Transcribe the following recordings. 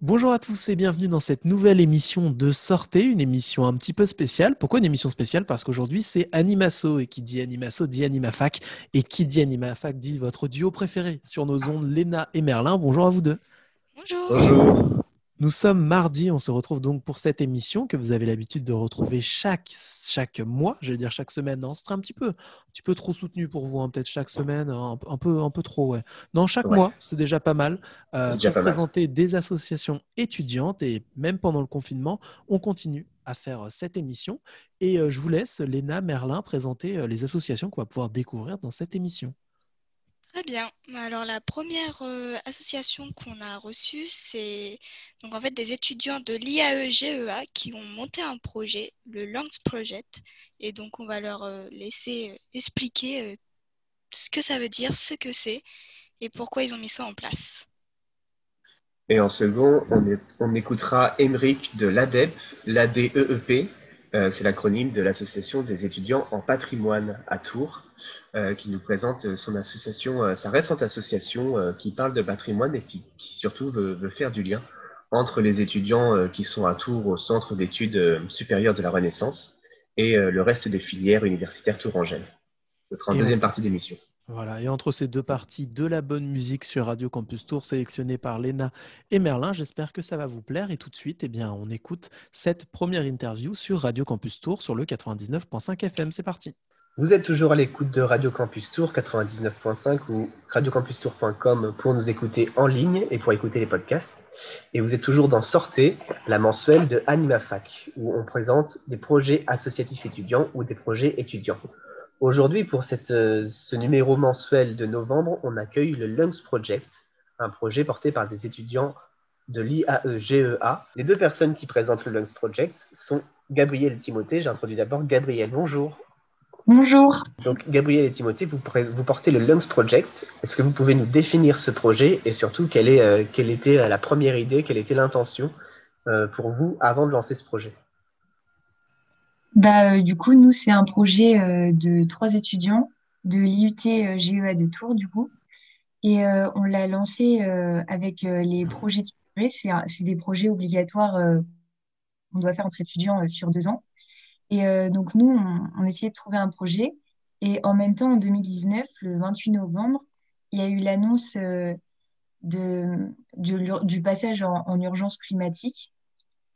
Bonjour à tous et bienvenue dans cette nouvelle émission de Sortez, une émission un petit peu spéciale. Pourquoi une émission spéciale? Parce qu'aujourd'hui c'est Animasso et qui dit Animasso dit Animafac et qui dit Animafac dit votre duo préféré sur nos ondes, Léna et Merlin. Bonjour à vous deux. Bonjour. Bonjour. Nous sommes mardi, on se retrouve donc pour cette émission que vous avez l'habitude de retrouver chaque, chaque mois, je vais dire chaque semaine. Non, ce serait un petit peu, un petit peu trop soutenu pour vous, hein, peut-être chaque semaine, un, un, peu, un peu trop. Ouais. Non, chaque Ouais. mois, c'est déjà pas mal. Euh, déjà pour pas mal. présenter des associations étudiantes et même pendant le confinement, on continue à faire euh, cette émission. Et euh, je vous laisse, Léna, Merlin, présenter euh, les associations qu'on va pouvoir découvrir dans cette émission. Très bien. Alors la première euh, association qu'on a reçue, c'est donc en fait des étudiants de l'IAE-GEA qui ont monté un projet, le Langs Project, et donc on va leur euh, laisser euh, expliquer ce que ça veut dire, ce que c'est et pourquoi ils ont mis ça en place. Et en second, on, est- on écoutera Émeric de l'ADEP, l'ADEEP, c'est l'acronyme de l'Association des étudiants en patrimoine à Tours, euh, qui nous présente son association, euh, sa récente association euh, qui parle de patrimoine et qui, qui surtout veut, veut faire du lien entre les étudiants euh, qui sont à Tours au Centre d'études euh, supérieures de la Renaissance et euh, le reste des filières universitaires tourangelles. Ce sera en Et on- deuxième partie d'émission. Voilà, et entre ces deux parties, de la bonne musique sur Radio Campus Tour, sélectionnée par Léna et Merlin. J'espère que ça va vous plaire. Et tout de suite, eh bien, on écoute cette première interview sur Radio Campus Tour sur le 99.5 FM. C'est parti. Vous êtes toujours à l'écoute de Radio Campus Tour 99.5 ou radiocampustour.com pour nous écouter en ligne et pour écouter les podcasts. Et vous êtes toujours dans Sortez, la mensuelle de AnimaFac, où on présente des projets associatifs étudiants ou des projets étudiants. Aujourd'hui, pour euh, ce numéro mensuel de novembre, on accueille le Lungs Project, un projet porté par des étudiants de l'IAE-GEA. E Les deux personnes qui présentent le Lungs Project sont Gabriel et Timothée. J'introduis d'abord Gabriel. Bonjour. Bonjour. Donc, Gabriel et Timothée, vous, portez le Lungs Project. Est-ce que vous pouvez nous définir ce projet et surtout quelle, est, euh, quelle était euh, la première idée, quelle était l'intention euh, pour vous avant de lancer ce projet? Bah, euh, du coup, nous, c'est un projet de trois étudiants de l'IUT GEA de Tours, du coup. Et on l'a lancé avec les projets. C'est un- c'est des projets obligatoires qu'on doit faire entre étudiants sur deux ans. Et euh, donc, nous, on, on essayait de trouver un projet. Et en même temps, en 2019, le 28 novembre, il y a eu l'annonce euh, de, du passage en, en urgence climatique.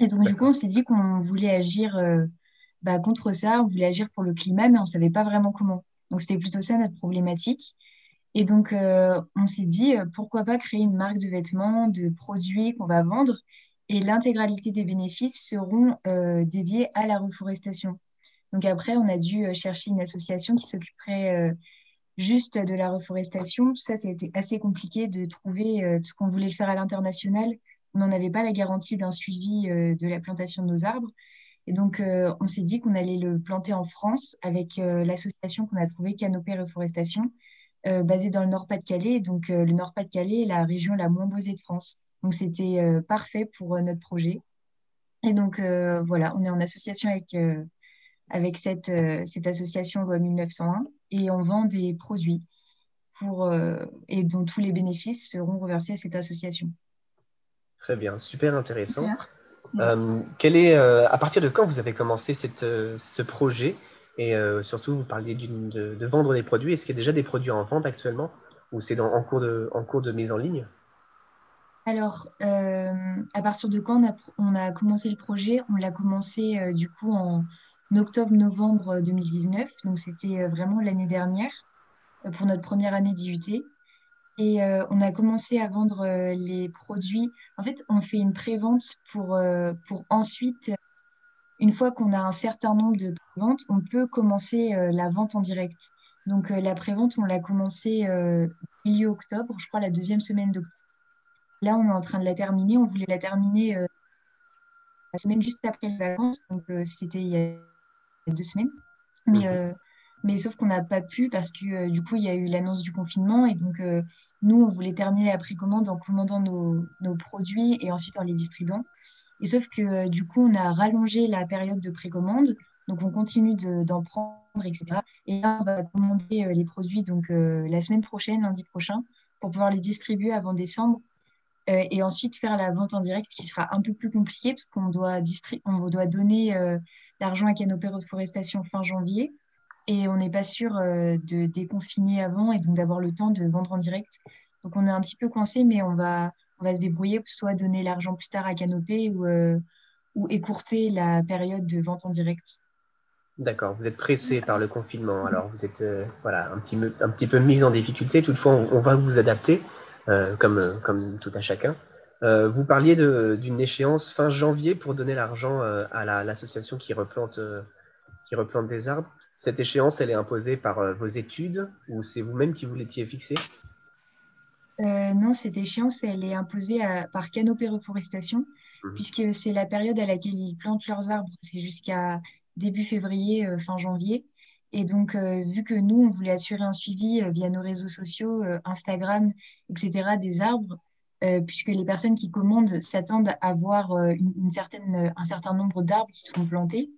Et donc, du coup, on s'est dit qu'on voulait agir euh, bah, contre ça, on voulait agir pour le climat, mais on ne savait pas vraiment comment. Donc, c'était plutôt ça notre problématique. Et donc, on s'est dit, pourquoi pas créer une marque de vêtements, de produits qu'on va vendre, et l'intégralité des bénéfices seront euh, dédiés à la reforestation. Donc après, on a dû euh, chercher une association qui s'occuperait euh, juste de la reforestation. Ça, été assez compliqué de trouver, euh, parce qu'on voulait le faire à l'international, on n'avait pas la garantie d'un suivi de la plantation de nos arbres. Et donc, on s'est dit qu'on allait le planter en France avec l'association qu'on a trouvée, Canopée Reforestation, basée dans le Nord-Pas-de-Calais. Donc, le Nord-Pas-de-Calais est la région la moins boisée de France. Donc, c'était euh, parfait pour euh, notre projet. Et donc, euh, voilà, on est en association avec, avec cette, cette association Loi 1901 et on vend des produits pour, et dont tous les bénéfices seront reversés à cette association. Très bien, super intéressant. Super. Euh, quel est, euh, à partir de quand vous avez commencé cette, euh, ce projet? Et surtout, vous parliez de, de vendre des produits. Est-ce qu'il y a déjà des produits en vente actuellement ou c'est dans- en, cours de, en cours de mise en ligne? Alors, euh, à partir de quand on a, commencé le projet? On l'a commencé euh, du coup en octobre-novembre 2019, donc c'était euh, vraiment l'année dernière euh, pour notre première année d'IUT. Et euh, on a commencé à vendre euh, les produits. En fait, on fait une prévente pour, euh, pour ensuite, une fois qu'on a un certain nombre de préventes, on peut commencer euh, la vente en direct. Donc euh, la prévente, on l'a commencé euh, milieu octobre, je crois la deuxième semaine d'octobre. Là, on est en train de la terminer. On voulait la terminer euh, la semaine juste après les vacances. Donc, euh, c'était il y a deux semaines. Mais, Mhm. euh, mais sauf qu'on n'a pas pu parce que du coup, il y a eu l'annonce du confinement. Et donc, nous, on voulait terminer la précommande en commandant nos, nos produits et ensuite en les distribuant. Et sauf que du coup, on a rallongé la période de précommande. Donc, on continue de- d'en prendre, etc. Et là, on va commander les produits donc, euh, la semaine prochaine, lundi prochain, pour pouvoir les distribuer avant décembre et ensuite faire la vente en direct qui sera un peu plus compliqué parce qu'on doit, on doit donner l'argent à Canopée Reforestation fin janvier. Et on n'est pas sûr de déconfiner avant et donc d'avoir le temps de vendre en direct. Donc on est un petit peu coincé, mais on va, on va se débrouiller soit donner l'argent plus tard à Canopée ou, ou écourter la période de vente en direct. D'accord, vous êtes pressé par le confinement, alors. Vous êtes euh, voilà, un, petit, un petit peu mis en difficulté, toutefois on, va vous adapter, euh, comme, comme tout à chacun. Euh, vous parliez d'une échéance fin janvier pour donner l'argent à l'association qui, replante, qui replante des arbres. Cette échéance, elle est imposée par vos études ou c'est vous-même qui vous l'étiez fixée? Non, cette échéance, elle est imposée par Canopée Reforestation, mmh puisque c'est la période à laquelle ils plantent leurs arbres. C'est jusqu'à début février, euh, fin janvier. Et donc, euh, vu que nous, on voulait assurer un suivi euh, via nos réseaux sociaux, Instagram, etc., des arbres, puisque les personnes qui commandent s'attendent à voir une, certaine, un certain nombre d'arbres qui seront plantés.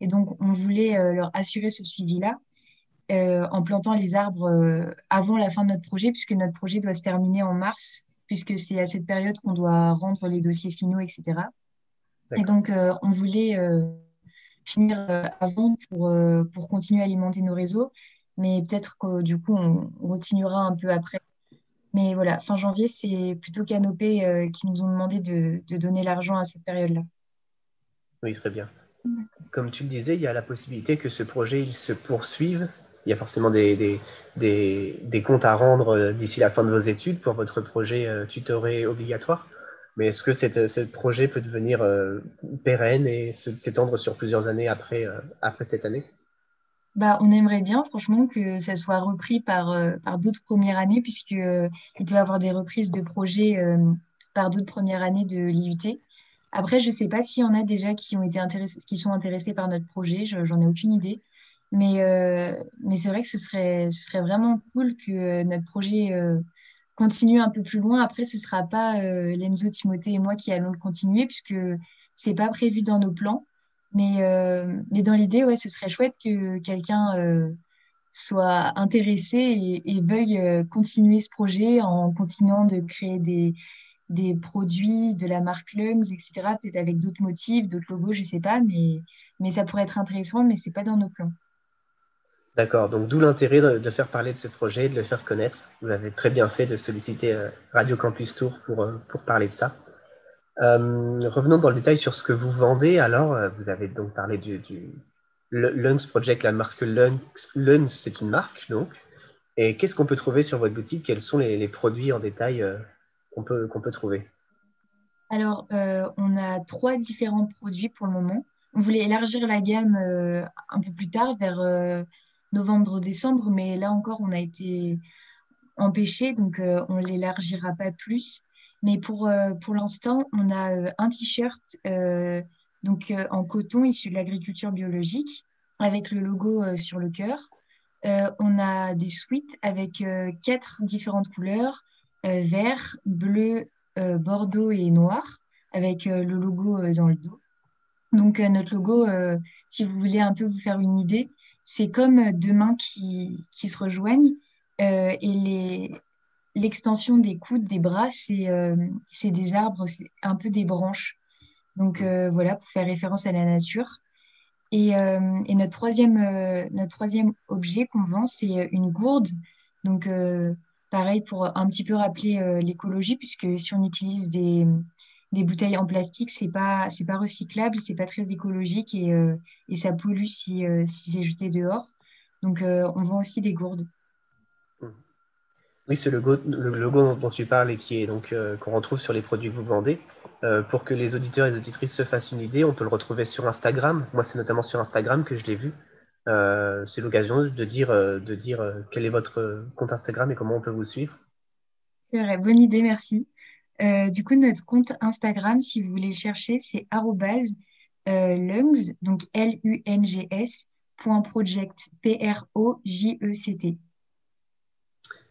Et donc, on voulait leur assurer ce suivi-là en plantant les arbres avant la fin de notre projet, puisque notre projet doit se terminer en mars, puisque c'est à cette période qu'on doit rendre les dossiers finaux, etc. Et donc, on voulait finir euh, avant pour, euh, pour continuer à alimenter nos réseaux. Mais peut-être que du coup, on, continuera un peu après. Mais voilà, fin janvier, c'est plutôt Canopé euh, qui nous ont demandé de, de donner l'argent à cette période-là. Oui, très bien. Comme tu le disais, il y a la possibilité que ce projet il se poursuive. Il y a forcément des, des, des, des comptes à rendre d'ici la fin de vos études pour votre projet tutoré obligatoire. Mais est-ce que ce projet peut devenir euh, pérenne et s'étendre sur plusieurs années après, euh, cette année? Bah, on aimerait bien, franchement, que ça soit repris par, euh, d'autres premières années, puisqu'il il peut y avoir des reprises de projets par d'autres premières années de l'IUT. Après, je ne sais pas s'il y en a déjà qui, ont été intéressés, qui sont intéressés par notre projet, j'en ai aucune idée. Mais, c'est vrai que ce serait vraiment cool que notre projet continuer un peu plus loin. Après, ce ne sera pas euh, Lenzo, Timothée et moi qui allons le continuer, puisque ce n'est pas prévu dans nos plans. Mais, euh, mais dans l'idée, ouais, ce serait chouette que quelqu'un euh, soit intéressé et, veuille continuer ce projet en continuant de créer des, des produits de la marque Lungs, etc. Peut-être avec d'autres motifs, d'autres logos, je ne sais pas, mais, mais ça pourrait être intéressant, mais ce n'est pas dans nos plans. D'accord, donc d'où l'intérêt de, faire parler de ce projet, de le faire connaître. Vous avez très bien fait de solliciter euh, Radio Campus Tour pour, euh, parler de ça. Euh, revenons dans le détail sur ce que vous vendez. Alors, vous avez donc parlé du, du Lungs Project, la marque Lungs. Lungs, c'est une marque, donc. Et qu'est-ce qu'on peut trouver sur votre boutique? Quels sont les, produits en détail qu'on peut, qu'on peut trouver? Alors, on a trois différents produits pour le moment. On voulait élargir la gamme un peu plus tard, vers novembre-décembre, mais là encore, on a été empêché, donc euh, on l'élargira pas plus. Mais pour, euh, pour l'instant, on a euh, un t-shirt donc en coton issu de l'agriculture biologique avec le logo sur le cœur. on a des suites avec quatre différentes couleurs vert, bleu, bordeaux et noir avec le logo dans le dos. Donc notre logo, si vous voulez un peu vous faire une idée, c'est comme euh, deux mains qui, qui se rejoignent euh, et l'extension des coudes, des bras, c'est, euh, c'est des arbres, c'est un peu des branches. Donc voilà, pour faire référence à la nature. Et, et notre, troisième, notre troisième objet qu'on vend, c'est une gourde. Donc pareil, pour un petit peu rappeler l'écologie, puisque si on utilise des, des bouteilles en plastique, c'est pas c'est pas recyclable, c'est pas très écologique et, euh, et ça pollue si, euh, si c'est jeté dehors. Donc euh, on vend aussi des gourdes. Mmh. Oui, c'est le logo, le logo dont tu parles et qui est donc qu'on retrouve sur les produits que vous vendez. pour que les auditeurs et les auditrices se fassent une idée, on peut le retrouver sur Instagram. Moi, c'est notamment sur Instagram que je l'ai vu. c'est l'occasion de dire, de dire quel est votre compte Instagram et comment on peut vous suivre. C'est vrai, bonne idée, merci. Euh, du coup, notre compte Instagram, si vous voulez chercher, c'est euh, lungs, donc L-U-N-G-S, project, P-R-O-J-E-C-T.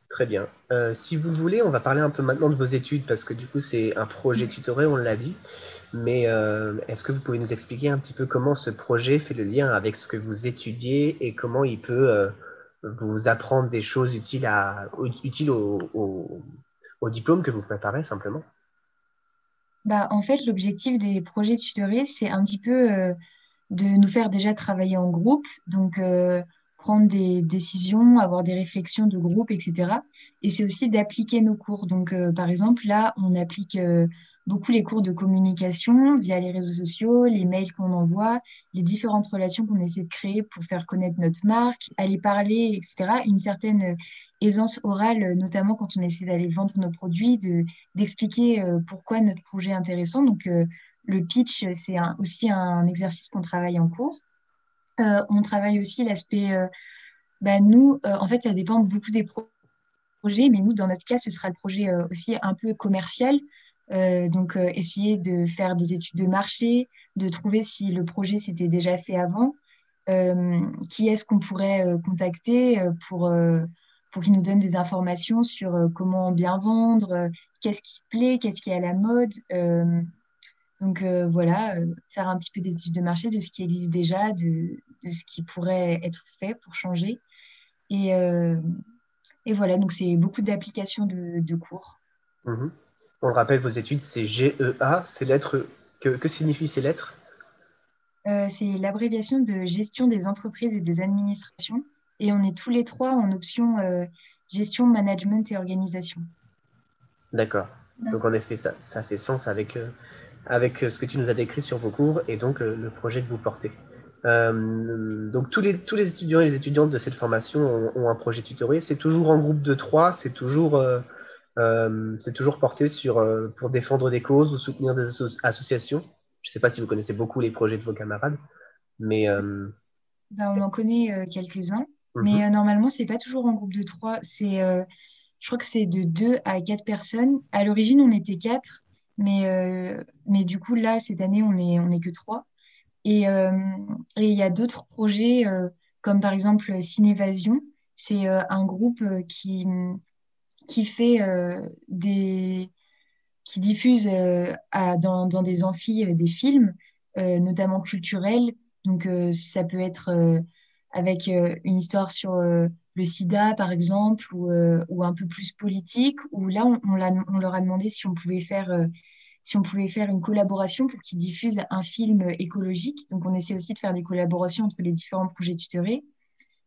Très bien. Euh, si vous voulez, on va parler un peu maintenant de vos études, parce que du coup, c'est un projet tutoré, on l'a dit. Mais est-ce que vous pouvez nous expliquer un petit peu comment ce projet fait le lien avec ce que vous étudiez et comment il peut vous apprendre des choses utiles, à, utiles au, au diplôme que vous préparez simplement bah, En fait, l'objectif des projets tutorés, c'est un petit peu de nous faire déjà travailler en groupe. Donc, prendre des décisions, avoir des réflexions de groupe, etc. Et c'est aussi d'appliquer nos cours. Donc, euh, par exemple, là, on applique euh, beaucoup les cours de communication via les réseaux sociaux, les mails qu'on envoie, les différentes relations qu'on essaie de créer pour faire connaître notre marque, aller parler, etc. Une certaine euh, aisance orale, notamment quand on essaie d'aller vendre nos produits, d'expliquer pourquoi notre projet est intéressant. Donc, le pitch, c'est aussi un exercice qu'on travaille en cours. Euh, on travaille aussi l'aspect, euh, bah, nous, euh, en fait, ça dépend beaucoup des projets, mais nous, dans notre cas, ce sera le projet aussi un peu commercial. Donc, essayer de faire des études de marché, de trouver si le projet s'était déjà fait avant, qui est-ce qu'on pourrait contacter pour, pour qu'il nous donne des informations sur comment bien vendre, qu'est-ce qui plaît, qu'est-ce qui est à la mode. Donc euh, voilà, euh, faire un petit peu des études de marché de ce qui existe déjà, de, ce qui pourrait être fait pour changer. Et, euh, voilà, donc c'est beaucoup d'applications de, cours. Mhm. On le rappelle, vos études, c'est GEA. Ces lettres, que, que signifient ces lettres? C'est l'abréviation de gestion des entreprises et des administrations. Et on est tous les trois en option gestion, management et organisation. D'accord. Donc en effet, ça, ça fait sens avec avec euh, ce que tu nous as décrit sur vos cours et donc le, projet que vous portez. Euh, donc tous les, tous les étudiants et les étudiantes de cette formation ont, un projet tutoré. C'est toujours en groupe de trois, c'est toujours, euh, c'est toujours porté sur, pour défendre des causes ou soutenir des associations. Je ne sais pas si vous connaissez beaucoup les projets de vos camarades, mais... Ben, on en connaît quelques-uns, mhm. mais normalement, ce n'est pas toujours en groupe de trois. C'est, je crois que c'est de deux à quatre personnes. À l'origine, on était quatre. Mais, euh, mais du coup, là, cette année, on n'est on est que trois. Et euh, il y a d'autres projets, euh, comme par exemple Cinévasion. C'est un groupe qui, qui fait des qui diffuse à, dans, dans, des amphis des films, notamment culturels. Donc, ça peut être avec une histoire sur le sida, par exemple, ou, euh, ou, un peu plus politique, où là, on, on, leur a demandé si on pouvait faire, euh, si on pouvait faire une collaboration pour qu'ils diffusent un film écologique. Donc, on essaie aussi de faire des collaborations entre les différents projets tutorés.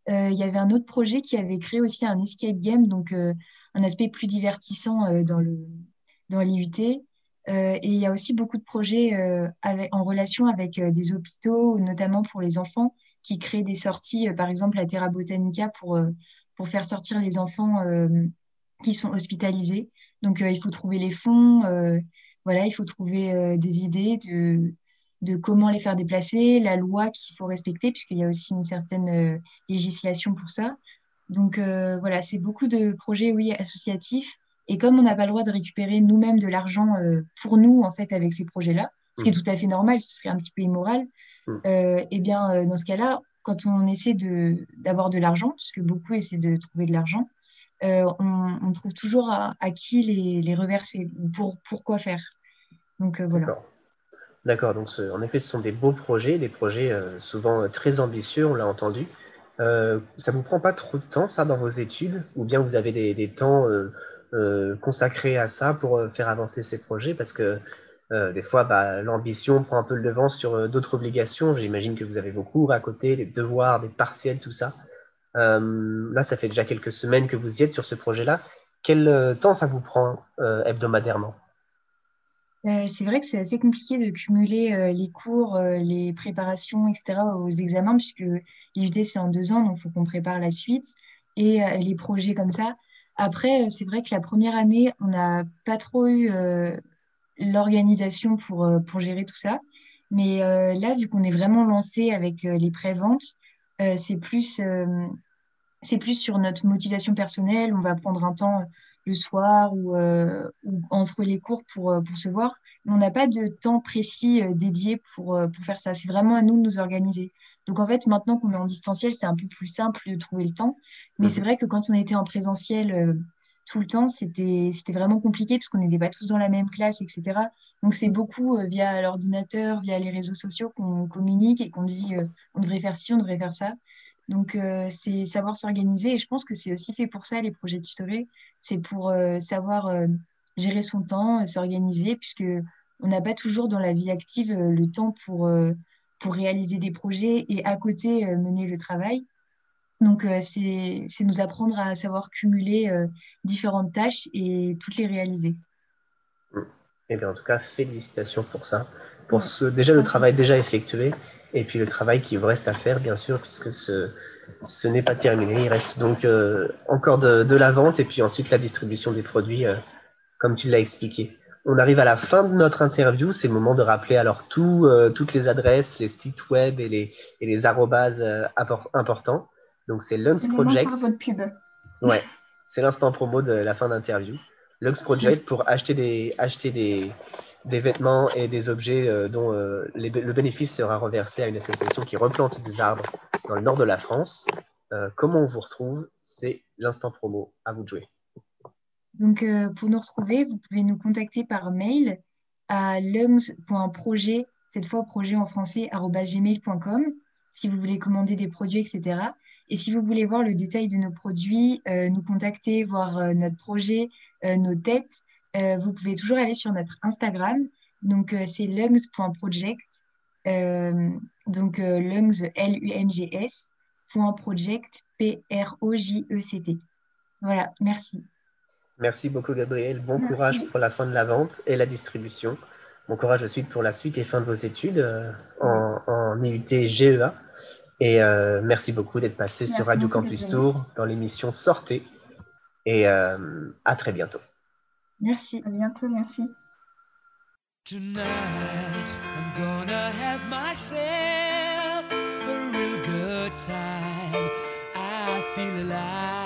Euh, il y avait un autre projet qui avait créé aussi un escape game, donc un aspect plus divertissant dans le dans l'IUT. et il y a aussi beaucoup de projets avec, en relation avec des hôpitaux, notamment pour les enfants, qui crée des sorties, euh, par exemple à Terra Botanica pour, euh, pour faire sortir les enfants euh, qui sont hospitalisés. Donc il faut trouver les fonds, voilà, il faut trouver des idées de, de comment les faire déplacer, la loi qu'il faut respecter, puisqu'il y a aussi une certaine législation pour ça. Donc voilà, c'est beaucoup de projets, oui, associatifs. Et comme on n'a pas le droit de récupérer nous-mêmes de l'argent pour nous, en fait, avec ces projets-là, ce qui est mmh. tout à fait normal, ce serait un petit peu immoral, Mm. euh, eh bien, euh, dans ce cas-là, quand on essaie d'avoir de, l'argent, puisque beaucoup essaient de trouver de l'argent, euh, on, trouve toujours à, qui les, les, reverser, pour, quoi faire. Donc euh, voilà. D'accord, donc en effet, ce sont des beaux projets, des projets souvent très ambitieux, on l'a entendu. Ça ne vous prend pas trop de temps, ça, dans vos études? Ou bien vous avez des, temps consacrés à ça pour faire avancer ces projets? Parce que euh, des fois, bah, l'ambition prend un peu le devant sur euh, d'autres obligations. J'imagine que vous avez vos cours à côté, des devoirs, des partiels, tout ça. Euh, là, ça fait déjà quelques semaines que vous y êtes sur ce projet-là. Quel temps ça vous prend hebdomadairement? C'est vrai que c'est assez compliqué de cumuler les cours, les préparations, etc. aux examens, puisque l'IUT, c'est en deux ans, donc il faut qu'on prépare la suite et les projets comme ça. Après, c'est vrai que la première année, on n'a pas trop eu l'organisation pour, euh, pour gérer tout ça. Mais euh, là, vu qu'on est vraiment lancé avec euh, les préventes, c'est plus, c'est plus sur notre motivation personnelle. On va prendre un temps le soir ou, ou entre les cours pour, pour se voir. Mais on n'a pas de temps précis dédié pour, pour faire ça. C'est vraiment à nous de nous organiser. Donc en fait, maintenant qu'on est en distanciel, c'est un peu plus simple de trouver le temps. Mais c'est mhm. vrai que quand on était en présentiel tout le temps, c'était vraiment compliqué puisqu'on n'était pas tous dans la même classe, etc. Donc c'est beaucoup euh, via l'ordinateur, via les réseaux sociaux qu'on communique et qu'on dit euh, on devrait faire ci, on devrait faire ça. Donc euh, c'est savoir s'organiser et je pense que c'est aussi fait pour ça les projets tutorés, c'est pour savoir gérer son temps, s'organiser puisque on n'a pas toujours dans la vie active le temps pour, pour réaliser des projets et à côté mener le travail. Donc, c'est nous apprendre à savoir cumuler différentes tâches et toutes les réaliser. Eh bien, en tout cas, félicitations pour ça. Pour ce, déjà le travail déjà effectué et puis le travail qui vous reste à faire, bien sûr, puisque ce, ce n'est pas terminé. Il reste donc euh, encore de, de, la vente et puis ensuite la distribution des produits, euh, comme tu l'as expliqué. On arrive à la fin de notre interview. C'est le moment de rappeler alors tout, euh, toutes les adresses, les sites web et les, et les arrobases importants. Donc, c'est Lunch Project. votre pub. Ouais, c'est l'instant promo de la fin d'interview. Lux Project pour acheter des, acheter des, des vêtements et des objets euh, dont euh, le bénéfice sera reversé à une association qui replante des arbres dans le nord de la France. Euh, comment on vous retrouve? C'est l'instant promo. À vous de jouer. Donc, pour nous retrouver, vous pouvez nous contacter par mail à lungs.projet, cette fois projet en français, gmail.com, si vous voulez commander des produits, etc. Et si vous voulez voir le détail de nos produits, nous contacter, voir notre projet, nos têtes, euh, vous pouvez toujours aller sur notre Instagram. Donc, euh, c'est lungs.project. Euh, donc, lungs, L-U-N-G-S, project, P-R-O-J-E-C-T. Voilà, merci. Merci beaucoup, Gabriel. Bon courage pour la fin de la vente et la distribution. Bon courage aussi pour la suite et fin de vos études en, en, IUT GEA. Et merci beaucoup d'être passé sur Radio Campus Tour dans l'émission Sortez. Et à très bientôt. Merci, à bientôt, merci. Tonight, I'm gonna have myself a real good time. I feel alive.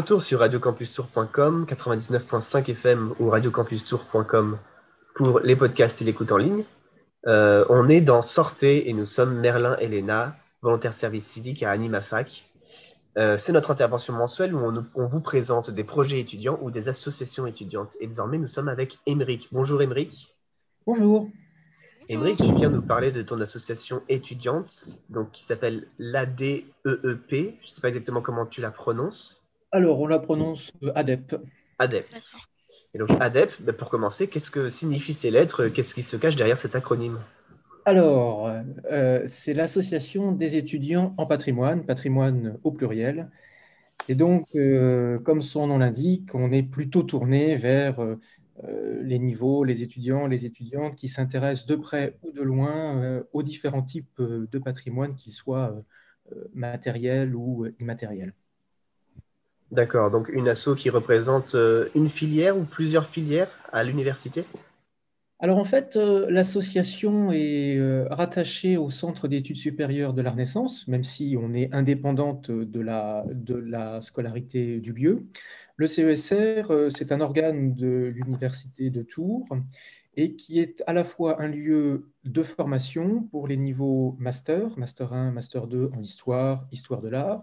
Retour sur radiocampustour.com, 99.5 FM ou radiocampustour.com pour les podcasts et l'écoute en ligne. Euh, on est dans Sortez et nous sommes Merlin et Léna, volontaires service civique à AnimaFac. Euh, c'est notre intervention mensuelle où on, on vous présente des projets étudiants ou des associations étudiantes. Et désormais, nous sommes avec Émeric. Bonjour Émeric. Bonjour. Émeric, tu viens nous parler de ton association étudiante donc, qui s'appelle l'ADEEP. Je ne sais pas exactement comment tu la prononces. Alors, on la prononce euh, ADEP. ADEP. Et donc ADEP, ben, pour commencer, qu'est-ce que signifient ces lettres? Qu'est-ce qui se cache derrière cet acronyme? Alors, euh, c'est l'association des étudiants en patrimoine, patrimoine au pluriel. Et donc, euh, comme son nom l'indique, on est plutôt tourné vers euh, les niveaux, les étudiants, les étudiantes qui s'intéressent de près ou de loin euh, aux différents types de patrimoine, qu'ils soient matériels ou immatériels. D'accord, donc une asso qui représente euh, une filière ou plusieurs filières à l'université? Alors en fait, euh, l'association est euh, rattachée au Centre d'études supérieures de la Renaissance, même si on est indépendante de la, de la scolarité du lieu. Le CESR, c'est un organe de l'Université de Tours et qui est à la fois un lieu de formation pour les niveaux master, master 1, master 2 en histoire, histoire de l'art,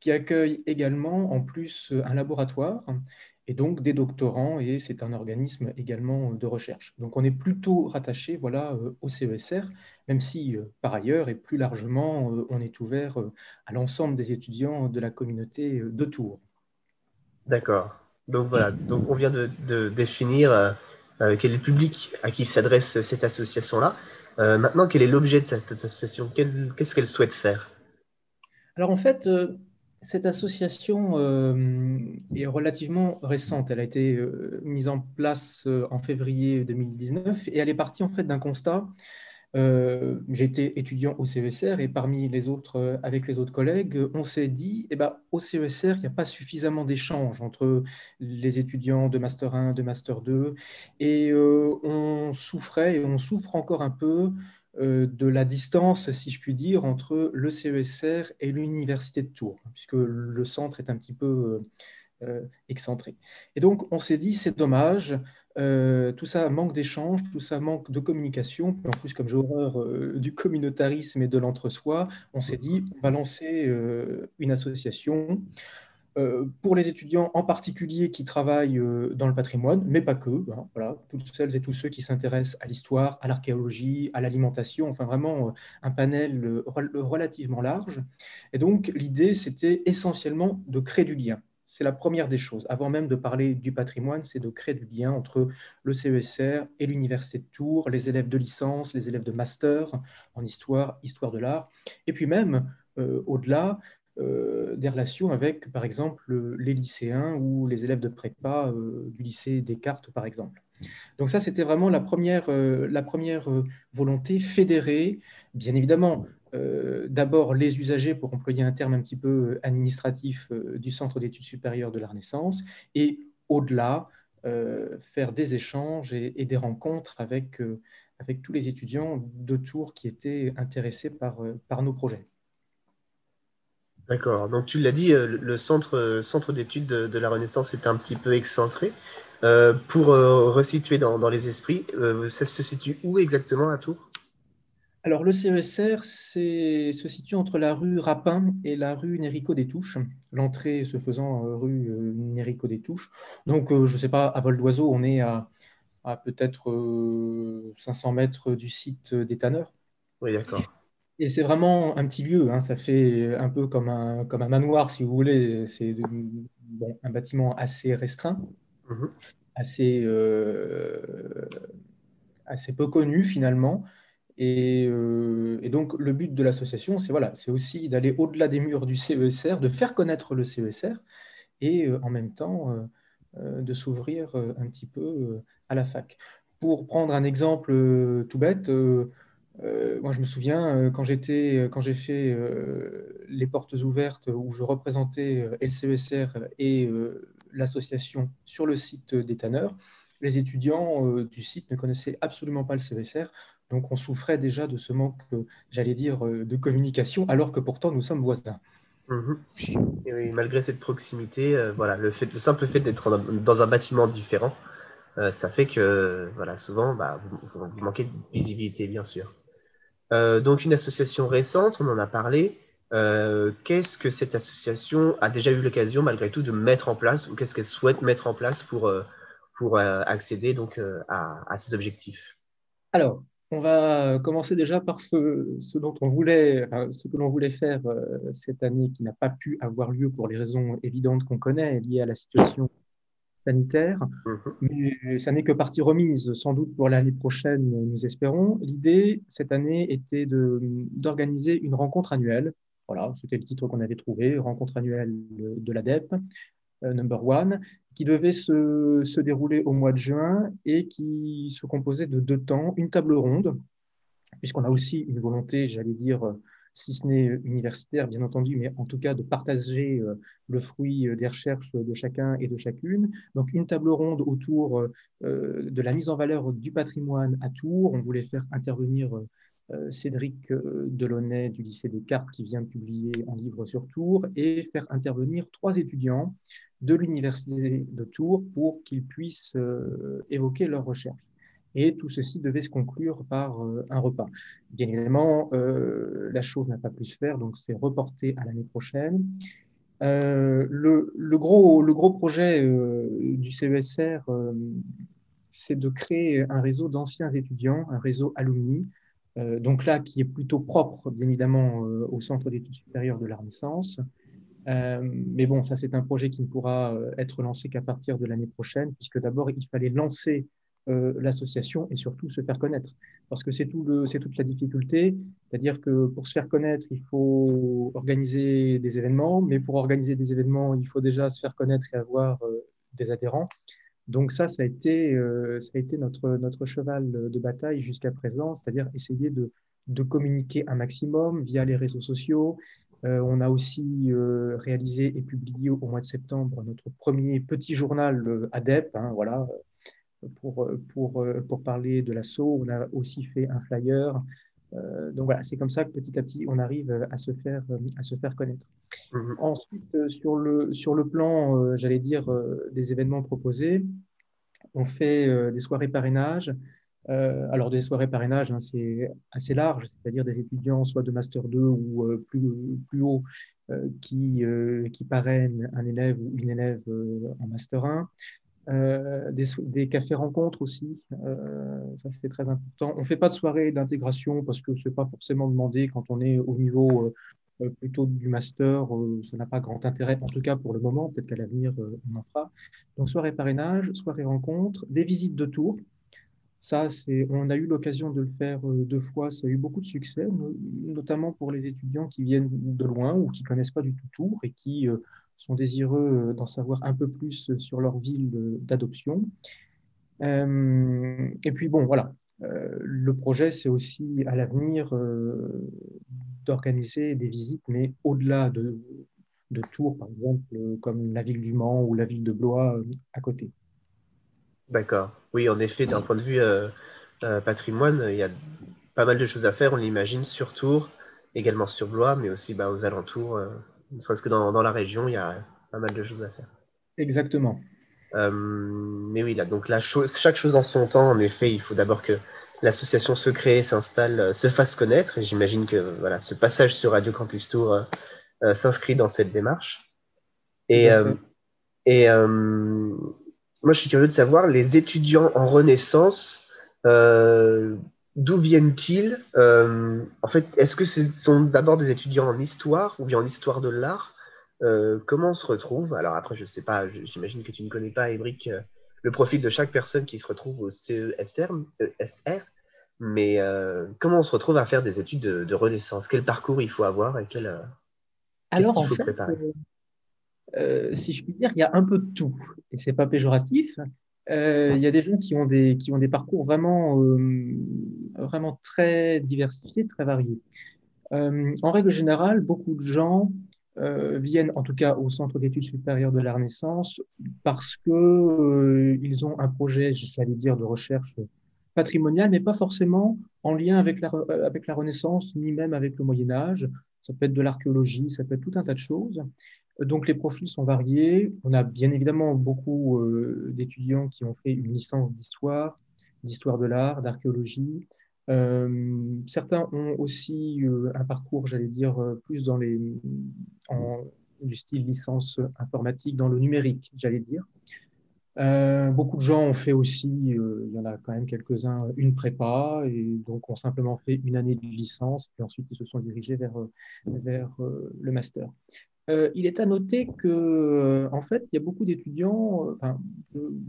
qui accueille également en plus un laboratoire et donc des doctorants, et c'est un organisme également de recherche. Donc on est plutôt rattaché voilà, euh, au CESR, même si euh, par ailleurs et plus largement, euh, on est ouvert euh, à l'ensemble des étudiants de la communauté euh, de Tours. D'accord. Donc voilà, donc on vient de, de définir euh, euh, quel est le public à qui s'adresse cette association-là. Euh, maintenant, quel est l'objet de cette association? Qu'est-ce qu'elle souhaite faire? Alors en fait, euh, cette association euh, est relativement récente. Elle a été euh, mise en place euh, en février 2019 et elle est partie en fait d'un constat. Été étudiant au CESR et parmi les autres, avec les autres collègues, on s'est dit, eh ben, au CESR, il n'y a pas suffisamment d'échanges entre les étudiants de Master 1, de Master 2, et on souffrait et on souffre encore un peu de la distance, si je puis dire, entre le CESR et l'Université de Tours, puisque le centre est un petit peu euh, euh, excentré. Et donc, on s'est dit, c'est dommage, euh, tout ça manque d'échange, tout ça manque de communication. En plus, comme j'ai horreur euh, du communautarisme et de l'entre-soi, on s'est dit, on va lancer euh, une association euh, pour les étudiants en particulier qui travaillent euh, dans le patrimoine, mais pas que, hein, voilà, toutes celles et tous ceux qui s'intéressent à l'histoire, à l'archéologie, à l'alimentation, enfin vraiment euh, un panel euh, rel- relativement large. Et donc l'idée, c'était essentiellement de créer du lien. C'est la première des choses. Avant même de parler du patrimoine, c'est de créer du lien entre le CESR et l'Université de Tours, les élèves de licence, les élèves de master en histoire, histoire de l'art, et puis même euh, au-delà, euh, des relations avec, par exemple, les lycéens ou les élèves de prépa euh, du lycée Descartes, par exemple. Donc ça, c'était vraiment la première, euh, la première euh, volonté fédérée, bien évidemment, euh, d'abord les usagers, pour employer un terme un petit peu administratif, euh, du Centre d'études supérieures de la Renaissance, et au-delà, euh, faire des échanges et, et des rencontres avec, euh, avec tous les étudiants de Tours qui étaient intéressés par, euh, par nos projets. D'accord. Donc tu l'as dit, euh, le- centre, euh, centre d'études de, de la Renaissance est un petit peu excentré. Euh, pour euh, resituer dans, dans les esprits, euh, ça se situe où exactement à Tours? Alors, le CESR c'est- se situe entre la rue Rapin et la rue Nérico des Touches, l'entrée se faisant rue Nérico des Touches. Donc, je ne sais pas, à vol d'oiseau, on est à, à peut-être euh, 500 mètres du site des tanneurs. Oui, d'accord. Et c'est vraiment un petit lieu, hein, ça fait un peu comme un, comme un manoir, si vous voulez. C'est bon, un bâtiment assez restreint, Mhm. assez, euh, assez peu connu finalement. Et, euh, et donc, le but de l'association, c'est voilà, c'est aussi d'aller au-delà des murs du CESR, de faire connaître le CESR et euh, en même temps euh, de s'ouvrir un petit peu à la fac. Pour prendre un exemple tout bête, euh, euh, moi je me souviens euh, quand j'étais, quand j'ai fait euh, les portes ouvertes où je représentais euh, et euh, l'association sur le site des tanneurs, les étudiants euh, du site ne connaissaient absolument pas le CESR. Donc on souffrait déjà de ce manque, euh, j'allais dire, euh, de communication, alors que pourtant nous sommes voisins. Mhm. Et oui, malgré cette proximité, euh, voilà, le, fait, le simple fait d'être dans, un bâtiment différent, euh, ça fait que voilà, souvent, bah, vous, vous manquez de visibilité, bien sûr. Euh, donc, une association récente, on en a parlé. Euh, qu'est-ce que cette association a déjà eu l'occasion, malgré tout, de mettre en place, ou qu'est-ce qu'elle souhaite mettre en place pour, euh, pour accéder donc, à, à ces objectifs? Alors, on va commencer déjà par ce, dont on voulait, ce que l'on voulait faire cette année qui n'a pas pu avoir lieu pour les raisons évidentes qu'on connaît liées à la situation sanitaire. Mhm. Mais ça n'est que partie remise, sans doute pour l'année prochaine, nous espérons. L'idée, cette année, était d'organiser une rencontre annuelle. Voilà, c'était le titre qu'on avait trouvé, rencontre annuelle de, de l'ADEP, euh, number one, qui devait se, se dérouler au mois de juin et qui se composait de deux temps, une table ronde, puisqu'on a aussi une volonté, j'allais dire, si ce n'est universitaire, bien entendu, mais en tout cas de partager euh, le fruit euh, des recherches de chacun et de chacune. Donc, une table ronde autour euh, euh, de la mise en valeur du patrimoine à Tours. On voulait faire intervenir euh, euh, Cédric euh, Delaunay du lycée Descartes qui vient de publier un livre sur Tours et faire intervenir trois étudiants de l'université de Tours pour qu'ils puissent euh, évoquer leurs recherches. Et tout ceci devait se conclure par euh, un repas. Bien évidemment, euh, la chose n'a pas pu se faire, donc c'est reporté à l'année prochaine. Euh, le, gros, projet du CESR, c'est de créer un réseau d'anciens étudiants, un réseau alumni, donc là qui est plutôt propre, bien évidemment, au Centre d'études supérieures de la Renaissance. Mais bon, ça c'est un projet qui ne pourra être lancé qu'à partir de l'année prochaine, puisque d'abord il fallait lancer euh, l'association et surtout se faire connaître. Parce que c'est tout toute la difficulté, c'est-à-dire que pour se faire connaître, il faut organiser des événements, mais pour organiser des événements, il faut déjà se faire connaître et avoir euh, des adhérents. Donc ça, ça a été, euh, ça a été notre, notre cheval de bataille jusqu'à présent, c'est-à-dire essayer de, de communiquer un maximum via les réseaux sociaux. On a aussi réalisé et publié au mois de septembre notre premier petit journal ADEP, hein, voilà, pour, pour, euh, pour parler de l'assaut. On a aussi fait un flyer. Euh, donc voilà, c'est comme ça que petit à petit, on arrive à se faire, euh, à se faire connaître. Mhm. Ensuite, euh, sur le, sur le plan, euh, j'allais dire, euh, des événements proposés, on fait euh, des soirées parrainage. Euh, alors, des soirées parrainage, hein, c'est assez large, c'est-à-dire des étudiants soit de Master 2 ou euh, plus, plus haut euh, qui, euh, qui parrainent un élève ou une élève euh, en Master 1. Euh, des, cafés rencontres aussi, euh, ça c'était très important. On ne fait pas de soirée d'intégration parce que ce n'est pas forcément demandé quand on est au niveau euh, plutôt du master, ça n'a pas grand intérêt, en tout cas pour le moment, peut-être qu'à l'avenir on en fera. Donc soirée parrainage, soirée rencontre, des visites de tours. Ça, c'est, on a eu l'occasion de le faire deux fois, ça a eu beaucoup de succès, no- notamment pour les étudiants qui viennent de loin ou qui connaissent pas du tout Tours et qui sont désireux euh, d'en savoir un peu plus sur leur ville euh, d'adoption. Euh, et puis bon, voilà, Euh, le projet, c'est aussi à l'avenir euh, d'organiser des visites, mais au-delà de, Tours, par exemple, euh, comme la ville du Mans ou la ville de Blois euh, à côté. D'accord. Oui, en effet, d'un point de vue euh, euh, patrimoine, il y a pas mal de choses à faire, on l'imagine, sur Tours, également sur Blois, mais aussi bah, aux alentours, euh, ne serait-ce que dans, dans la région, il y a pas mal de choses à faire. Exactement. Euh, mais oui, là, donc la chose, chaque chose en son temps, en effet, il faut d'abord que l'association se crée, s'installe, euh, se fasse connaître, et j'imagine que voilà, ce passage sur Radio Campus Tour euh, euh, s'inscrit dans cette démarche. Et, et moi, je suis curieux de savoir, les étudiants en Renaissance, d'où viennent-ils Euh, En fait, est-ce que ce sont d'abord des étudiants en histoire ou bien en histoire de l'art Euh, Comment on se retrouve? Alors après, je sais pas, j'imagine que tu ne connais pas, Ébric, euh, le profil de chaque personne qui se retrouve au CESR, SR, mais euh, comment on se retrouve à faire des études de, de Renaissance? Quel parcours il faut avoir et quel, qu'est-ce Alors, en faut fait, préparer? si je puis dire, il y a un peu de tout. Et c'est pas péjoratif. Euh, il y a des gens qui ont des, parcours vraiment, euh, vraiment très diversifiés, très variés. Euh, en règle générale, beaucoup de gens viennent, en tout cas au Centre d'études supérieures de la Renaissance, parce que euh, ils ont un projet, j'allais dire, de recherche patrimoniale, mais pas forcément en lien avec la Renaissance, ni même avec le Moyen Âge. ça peut être de l'archéologie, ça peut être tout un tas de choses. Donc les profils sont variés. On a bien évidemment beaucoup euh, d'étudiants qui ont fait une licence d'histoire, d'histoire de l'art, d'archéologie. Euh, certains ont aussi euh, un parcours, j'allais dire, plus dans les, du style licence informatique dans le numérique, j'allais dire. beaucoup de gens ont fait aussi, il y en a quand même quelques-uns, une prépa, et donc ont simplement fait une année de licence, puis ensuite ils se sont dirigés vers, vers le master. Euh, il est à noter que, euh, en fait, il y a beaucoup d'étudiants, euh,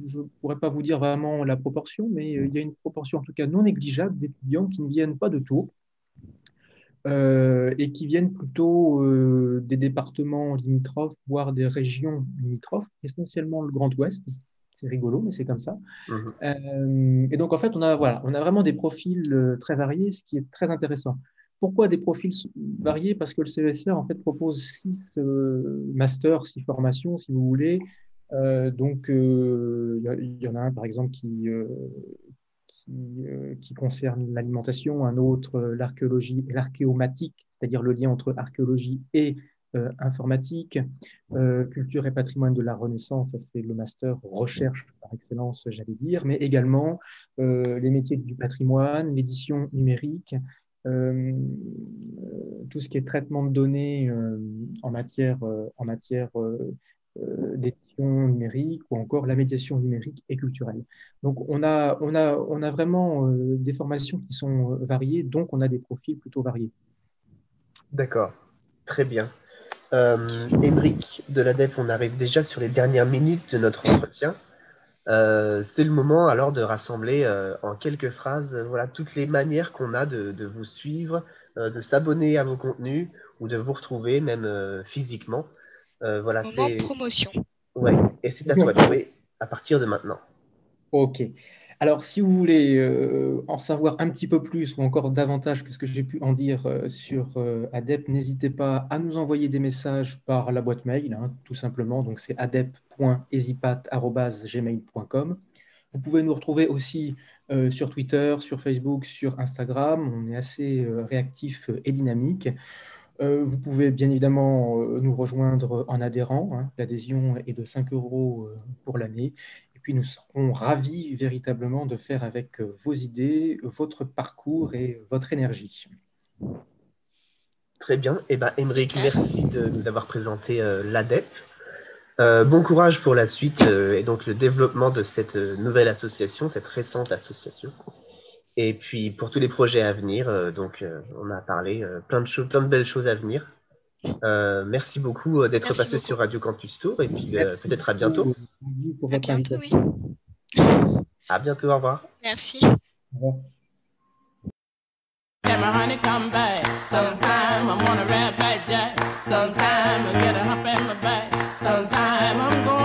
je ne pourrais pas vous dire vraiment la proportion, mais il y a une proportion en tout cas non négligeable d'étudiants qui ne viennent pas de Tours et qui viennent plutôt des départements limitrophes, voire des régions limitrophes, essentiellement le Grand Ouest. C'est rigolo, mais c'est comme ça. Mmh. et donc, en fait, on a, voilà, on a vraiment des profils très variés, ce qui est très intéressant. Pourquoi des profils variés? Parce que le CESR en fait propose six euh, masters, six formations, si vous voulez. Euh, donc, euh, il y, en a un par exemple qui, concerne l'alimentation, un autre l'archéologie et l'archéomatique, c'est-à-dire le lien entre archéologie et informatique, culture et patrimoine de la Renaissance, c'est le master recherche par excellence, j'allais dire, mais également les métiers du patrimoine, l'édition numérique, euh, tout ce qui est traitement de données euh, en matière, euh, matière d'édition numérique ou encore la médiation numérique et culturelle. Donc on a, on a, on a vraiment des formations qui sont variées, donc on a des profils plutôt variés. D'accord, très bien. Euh, de l'ADEP, on arrive déjà sur les dernières minutes de notre entretien. Euh, c'est le moment alors de rassembler euh, en quelques phrases euh, voilà, toutes les manières qu'on a de, vous suivre, de s'abonner à vos contenus ou de vous retrouver même physiquement. voilà, c'est promotion. Ouais, et c'est à toi de jouer à partir de maintenant. Ok. Alors, si vous voulez euh, en savoir un petit peu plus ou encore davantage que ce que j'ai pu en dire euh, sur euh, ADEP, n'hésitez pas à nous envoyer des messages par la boîte mail, hein, tout simplement. Donc, c'est adep.esipat.gmail.com. Vous pouvez nous retrouver aussi sur Twitter, sur Facebook, sur Instagram. On est assez réactif et dynamique. vous pouvez bien évidemment nous rejoindre en adhérent. Hein. L'adhésion est de 5 euros pour l'année nous serons ravis véritablement de faire avec euh, vos idées, votre parcours et votre énergie. Très bien. Eh ben, Émeric, merci de nous avoir présenté euh, l'ADEP. Euh, bon courage pour la suite et donc le développement de cette nouvelle association, cette récente association. Et puis pour tous les projets à venir, donc on a parlé plein de choses, plein de belles choses à venir. Euh, merci beaucoup euh, d'être passé sur Radio Campus Tour et puis euh, peut-être à bientôt. À bientôt, oui. À bientôt, au revoir. Merci. Au revoir. Sometime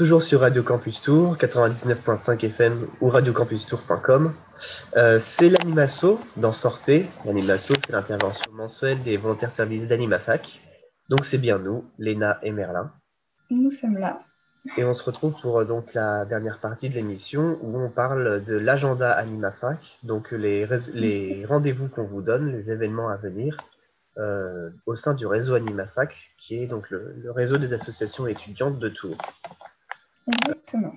toujours sur Radio Campus Tour, 99.5 FM ou radiocampustour.com. Euh, c'est l'Animasso dans Sortez. L'Animasso, c'est l'intervention mensuelle des volontaires services d'Animafac. Donc c'est bien nous, Léna et Merlin. Nous sommes là. Et on se retrouve pour euh, donc la dernière partie de l'émission où on parle de l'agenda AnimaFac, donc les, rendez-vous qu'on vous donne, les événements à venir euh, au sein du réseau AnimaFac, qui est donc le, le réseau des associations étudiantes de Tours. Exactement.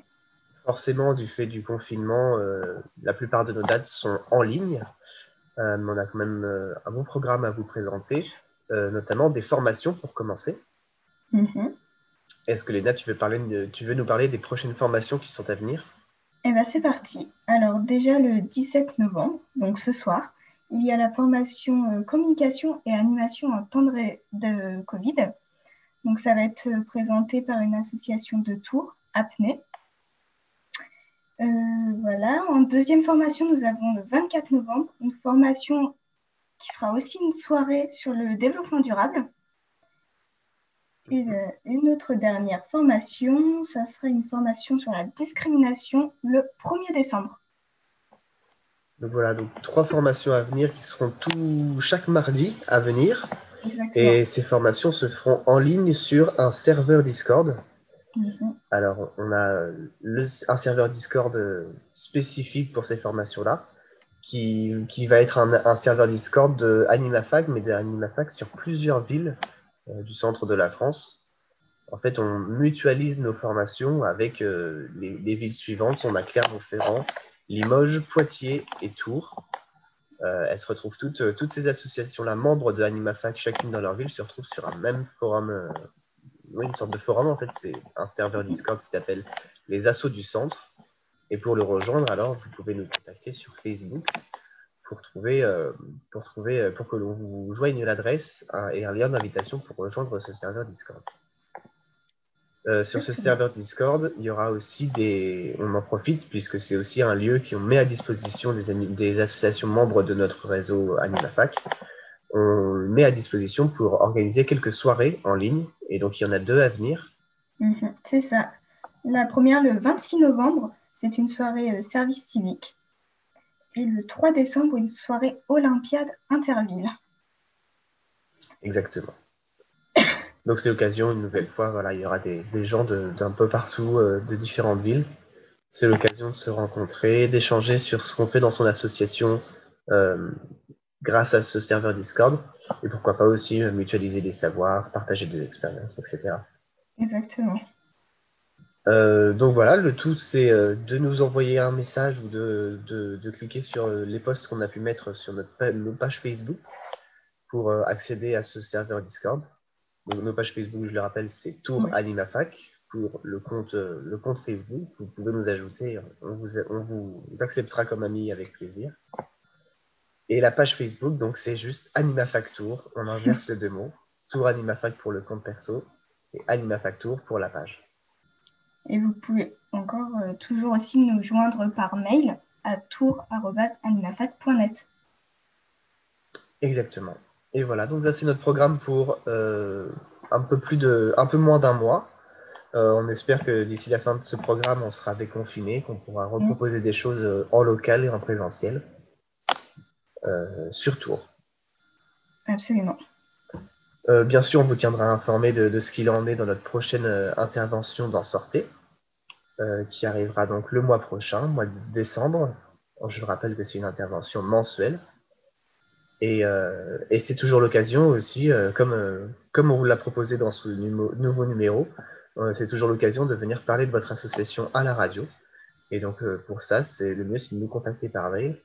Forcément, du fait du confinement, euh, la plupart de nos dates sont en ligne, Euh, mais on a quand même euh, un bon programme à vous présenter, notamment des formations pour commencer. Mhm. Est-ce que Léna, tu veux, parler de- tu veux nous parler des prochaines formations qui sont à venir? Eh bien, c'est parti. Alors, déjà le 17 novembre, donc ce soir, il y a la formation communication et animation en temps de, de Covid. Donc, ça va être présenté par une association de Tours, Apnée. Euh, voilà. En deuxième formation, nous avons le 24 novembre, une formation qui sera aussi une soirée sur le développement durable. Et euh, une autre dernière formation, ça sera une formation sur la discrimination le 1er décembre. Donc voilà, donc trois formations à venir qui seront tout, chaque mardi à venir. Exactement. Et ces formations se feront en ligne sur un serveur Discord. Mhm. Alors, on a un serveur Discord spécifique pour ces formations-là, qui, qui va être un, serveur Discord de AnimaFac, mais de AnimaFac sur plusieurs villes euh, du centre de la France. En fait, on mutualise nos formations avec euh, les, les villes suivantes. On a Clermont-Ferrand, Limoges, Poitiers et Tours. Euh, elles se retrouvent toutes, toutes ces associations-là, membres de AnimaFac, chacune dans leur ville, se retrouvent sur un même forum oui, une sorte de forum en fait, c'est un serveur Discord qui s'appelle les Assos du Centre. Et pour le rejoindre, alors vous pouvez nous contacter sur Facebook pour trouver, euh, pour trouver, euh, pour que l'on vous joigne l'adresse hein, et un lien d'invitation pour rejoindre ce serveur Discord. Euh, sur ce serveur Discord, il y aura aussi des. On en profite puisque c'est aussi un lieu qu'on met à disposition des, des associations membres de notre réseau AnimaFac. On le met à disposition pour organiser quelques soirées en ligne. Et donc, il y en a deux à venir. Mhm, C'est ça. La première, le 26 novembre, c'est une soirée euh, service civique. Et le 3 décembre, une soirée Olympiade Interville. Exactement. Donc c'est l'occasion, une nouvelle fois, voilà, il y aura des, des gens de- d'un peu partout, euh, de différentes villes. C'est l'occasion de se rencontrer, d'échanger sur ce qu'on fait dans son association euh, grâce à ce serveur Discord. Et pourquoi pas aussi euh, mutualiser des savoirs, partager des expériences, etc. Exactement. Euh, donc voilà, le tout c'est euh, de nous envoyer un message ou de, de- de cliquer sur les posts qu'on a pu mettre sur notre pa- nos pages Facebook pour accéder à ce serveur Discord. Donc nos pages Facebook, je le rappelle, c'est Tour Oui. AnimaFac pour le compte, le compte Facebook. Vous pouvez nous ajouter, on vous, on vous acceptera comme ami avec plaisir. Et la page Facebook, donc c'est juste AnimaFac Tour, on inverse les deux mots. Tour AnimaFac pour le compte perso et AnimaFac Tour pour la page. Et vous pouvez encore euh, toujours aussi nous joindre par mail à tour.animafac.net. Exactement. Et voilà, donc ça c'est notre programme pour euh, un peu plus de, un peu moins d'un mois. Euh, on espère que d'ici la fin de ce programme, on sera déconfiné, qu'on pourra reproposer des choses en local et en présentiel sur Tours. Absolument. Euh, bien sûr, on vous tiendra informé de, de ce qu'il en est dans notre prochaine euh, intervention dans Sortez, euh, qui arrivera donc le mois prochain, mois de décembre. Je vous rappelle que c'est une intervention mensuelle. Et, euh, et c'est toujours l'occasion aussi, euh, comme, euh, comme on vous l'a proposé dans ce nouveau numéro, euh, c'est toujours l'occasion de venir parler de votre association à la radio. Et donc euh, pour ça, c'est le mieux, c'est de nous contacter par mail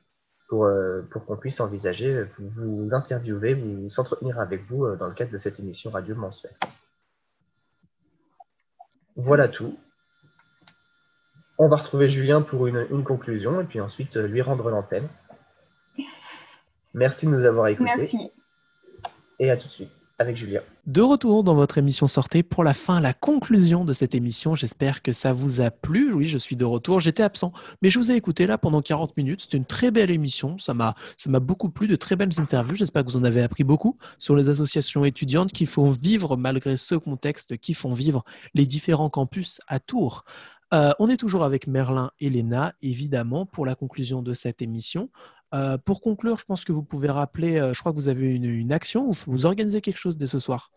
pour, euh, pour qu'on puisse envisager, euh, vous, vous interviewer, vous s'entretenir avec vous euh, dans le cadre de cette émission radio mensuelle. Voilà tout. On va retrouver Julien pour une, une conclusion et puis ensuite lui rendre l'antenne. Merci de nous avoir écoutés Merci. et à tout de suite. Avec Julien. De retour dans votre émission Sortez pour la fin, la conclusion de cette émission. J'espère que ça vous a plu. Oui, je suis de retour. J'étais absent, mais je vous ai écouté là pendant 40 minutes. C'était une très belle émission. Ça m'a, ça m'a beaucoup plu, de très belles interviews. J'espère que vous en avez appris beaucoup sur les associations étudiantes qui font vivre, malgré ce contexte, qui font vivre les différents campus à Tours. Euh, on est toujours avec Merlin et Léna, évidemment, pour la conclusion de cette émission. Euh, pour conclure, je pense que vous pouvez rappeler, euh, je crois que vous avez une, action, vous, vous organisez quelque chose dès ce soir.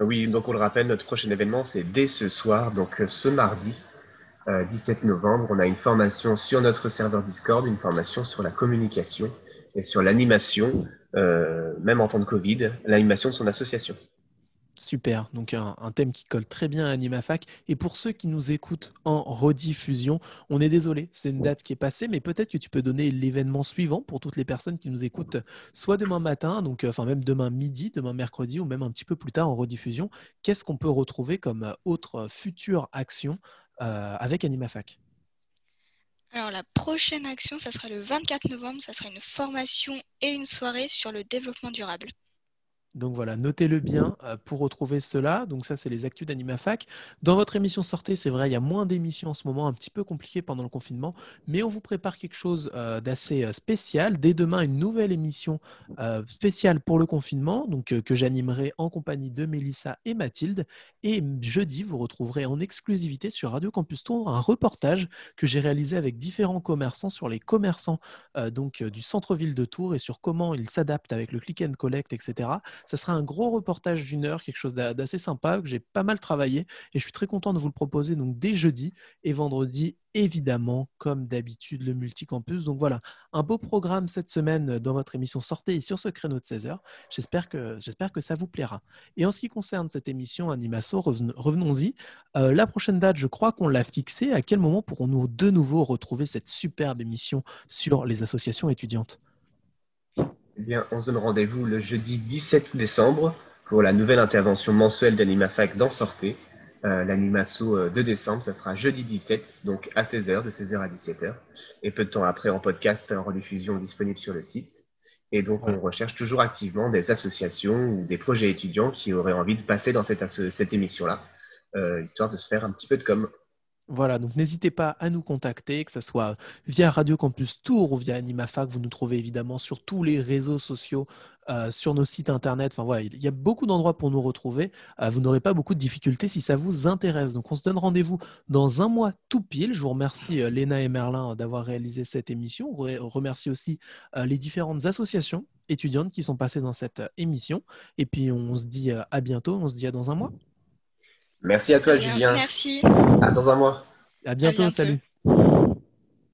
Oui, donc on le rappelle, notre prochain événement, c'est dès ce soir, donc euh, ce mardi, euh, 17 novembre. On a une formation sur notre serveur Discord, une formation sur la communication et sur l'animation, euh, même en temps de Covid, l'animation de son association. Super, donc un, thème qui colle très bien à AnimaFac. Et pour ceux qui nous écoutent en rediffusion, on est désolé, c'est une date qui est passée, mais peut-être que tu peux donner l'événement suivant pour toutes les personnes qui nous écoutent, soit demain matin, donc euh, enfin même demain midi, demain mercredi, ou même un petit peu plus tard en rediffusion. Qu'est-ce qu'on peut retrouver comme euh, autre future action euh, avec AnimaFac? Alors la prochaine action, ça sera le 24 novembre, ça sera une formation et une soirée sur le développement durable. Donc voilà, notez-le bien euh, pour retrouver cela. Donc ça, c'est les actus d'AnimaFac. Dans votre émission Sortez, c'est vrai, il y a moins d'émissions en ce moment, un petit peu compliqué pendant le confinement, mais on vous prépare quelque chose euh, d'assez euh, spécial. Dès demain, une nouvelle émission spéciale pour le confinement, donc que j'animerai en compagnie de Mélissa et Mathilde. Et jeudi, vous retrouverez en exclusivité sur Radio Campus Tour un reportage que j'ai réalisé avec différents commerçants sur les commerçants donc du centre-ville de Tours et sur comment ils s'adaptent avec le click and collect, etc. Ça sera un gros reportage d'une heure, quelque chose d'a- d'assez sympa que j'ai pas mal travaillé et je suis très content de vous le proposer donc dès jeudi et vendredi évidemment comme d'habitude le multicampus. Donc voilà, un beau programme cette semaine dans votre émission Sortez sur ce créneau de 16h. J'espère que, j'espère ça vous plaira. Et en ce qui concerne cette émission Animasso, reven- revenons-y. Euh, la prochaine date, je crois qu'on l'a fixée. À quel moment pourrons-nous de nouveau retrouver cette superbe émission sur les associations étudiantes? Eh bien, on se donne rendez-vous le jeudi 17 décembre pour la nouvelle intervention mensuelle d'AnimaFac dans Sortez. Euh, L'animasso euh, de décembre, ça sera jeudi 17, donc à 16h, de 16h à 17h. Et peu de temps après, en podcast, en rediffusion disponible sur le site. Et donc, on recherche toujours activement des associations ou des projets étudiants qui auraient envie de passer dans cette émission-là, euh, histoire de se faire un petit peu de com. Voilà, donc n'hésitez pas à nous contacter, que ce soit via Radio Campus Tour ou via AnimaFac. Vous nous trouvez évidemment sur tous les réseaux sociaux, euh, sur nos sites internet. Enfin voilà, il y a beaucoup d'endroits pour nous retrouver. Euh, vous n'aurez pas beaucoup de difficultés si ça vous intéresse. Donc on se donne rendez-vous dans un mois tout pile. Je vous remercie euh, Léna et Merlin euh, d'avoir réalisé cette émission. Je remercie aussi les différentes associations étudiantes qui sont passées dans cette émission. Et puis on se dit à bientôt. On se dit à dans un mois. Merci à toi, Julien. Merci. À dans un mois. À bientôt. bientôt. Salut.